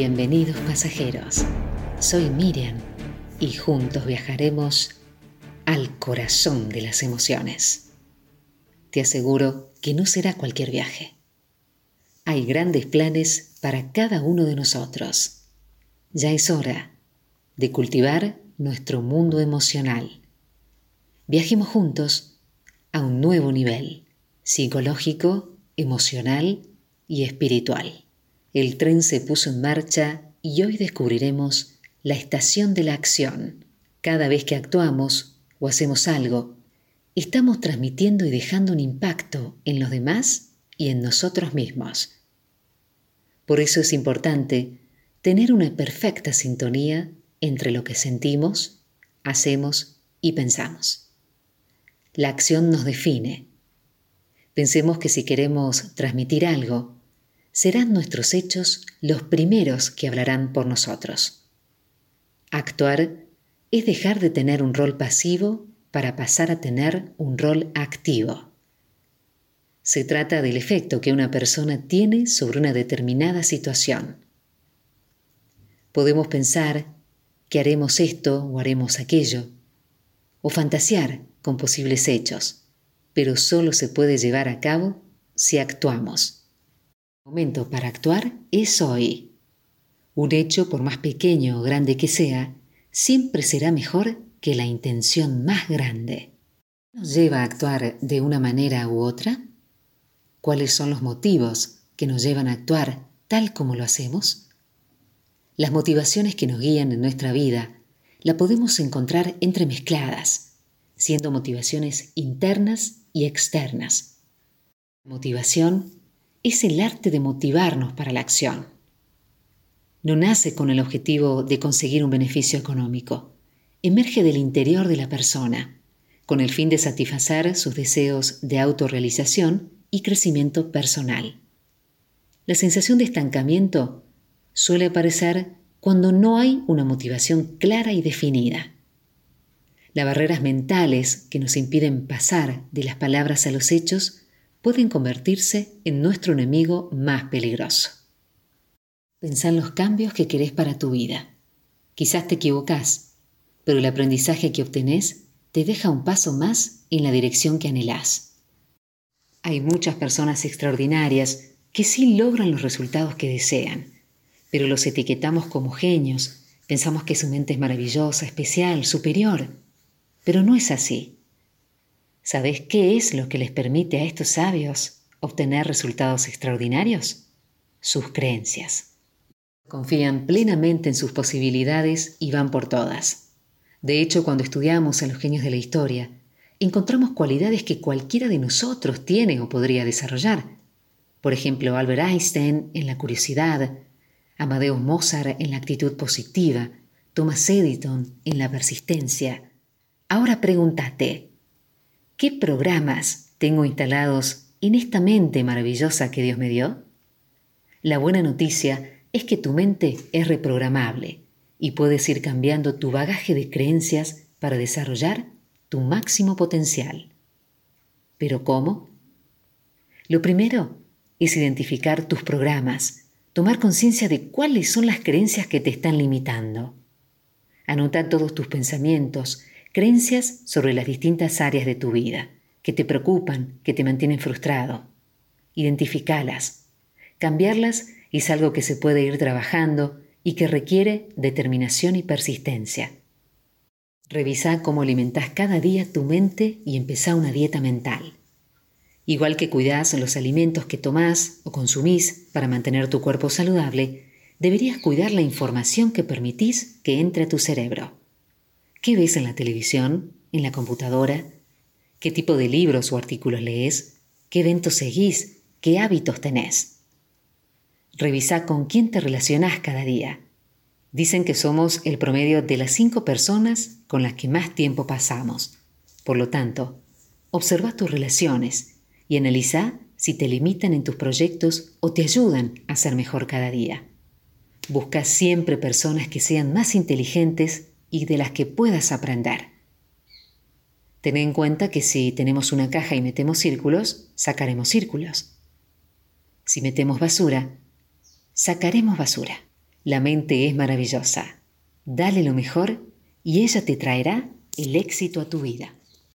Bienvenidos pasajeros, soy Miriam y juntos viajaremos al corazón de las emociones. Te aseguro que no será cualquier viaje. Hay grandes planes para cada uno de nosotros. Ya es hora de cultivar nuestro mundo emocional. Viajemos juntos a un nuevo nivel psicológico, emocional y espiritual. El tren se puso en marcha y hoy descubriremos la estación de la acción. Cada vez que actuamos o hacemos algo, estamos transmitiendo y dejando un impacto en los demás y en nosotros mismos. Por eso es importante tener una perfecta sintonía entre lo que sentimos, hacemos y pensamos. La acción nos define. Pensemos que si queremos transmitir algo, serán nuestros hechos los primeros que hablarán por nosotros. Actuar es dejar de tener un rol pasivo para pasar a tener un rol activo. Se trata del efecto que una persona tiene sobre una determinada situación. Podemos pensar que haremos esto o haremos aquello, o fantasear con posibles hechos, pero solo se puede llevar a cabo si actuamos. Momento para actuar es hoy. Un hecho, por más pequeño o grande que sea, siempre será mejor que la intención más grande. ¿Nos lleva a actuar de una manera u otra? ¿Cuáles son los motivos que nos llevan a actuar tal como lo hacemos? Las motivaciones que nos guían en nuestra vida la podemos encontrar entremezcladas, siendo motivaciones internas y externas. Motivación es el arte de motivarnos para la acción. No nace con el objetivo de conseguir un beneficio económico. Emerge del interior de la persona, con el fin de satisfacer sus deseos de autorrealización y crecimiento personal. La sensación de estancamiento suele aparecer cuando no hay una motivación clara y definida. Las barreras mentales que nos impiden pasar de las palabras a los hechos pueden convertirse en nuestro enemigo más peligroso. Pensá en los cambios que querés para tu vida. Quizás te equivocás, pero el aprendizaje que obtenés te deja un paso más en la dirección que anhelás. Hay muchas personas extraordinarias que sí logran los resultados que desean, pero los etiquetamos como genios, pensamos que su mente es maravillosa, especial, superior, pero no es así. ¿Sabes qué es lo que les permite a estos sabios obtener resultados extraordinarios? Sus creencias. Confían plenamente en sus posibilidades y van por todas. De hecho, cuando estudiamos a los genios de la historia, encontramos cualidades que cualquiera de nosotros tiene o podría desarrollar. Por ejemplo, Albert Einstein en la curiosidad, Amadeus Mozart en la actitud positiva, Thomas Edison en la persistencia. Ahora pregúntate, ¿Qué programas tengo instalados en esta mente maravillosa que Dios me dio? La buena noticia es que tu mente es reprogramable y puedes ir cambiando tu bagaje de creencias para desarrollar tu máximo potencial. ¿Pero cómo? Lo primero es identificar tus programas, tomar conciencia de cuáles son las creencias que te están limitando. Anota todos tus pensamientos, creencias sobre las distintas áreas de tu vida que te preocupan, que te mantienen frustrado. Identificalas. Cambiarlas es algo que se puede ir trabajando y que requiere determinación y persistencia. Revisa cómo alimentas cada día tu mente y empezá una dieta mental. Igual que cuidás los alimentos que tomás o consumís para mantener tu cuerpo saludable, deberías cuidar la información que permitís que entre a tu cerebro. ¿Qué ves en la televisión? ¿En la computadora? ¿Qué tipo de libros o artículos lees? ¿Qué eventos seguís? ¿Qué hábitos tenés? Revisa con quién te relacionás cada día. Dicen que somos el promedio de las cinco personas con las que más tiempo pasamos. Por lo tanto, observa tus relaciones y analiza si te limitan en tus proyectos o te ayudan a ser mejor cada día. Busca siempre personas que sean más inteligentes y de las que puedas aprender. Ten en cuenta que si tenemos una caja y metemos círculos, sacaremos círculos. Si metemos basura, sacaremos basura. La mente es maravillosa. Dale lo mejor y ella te traerá el éxito a tu vida.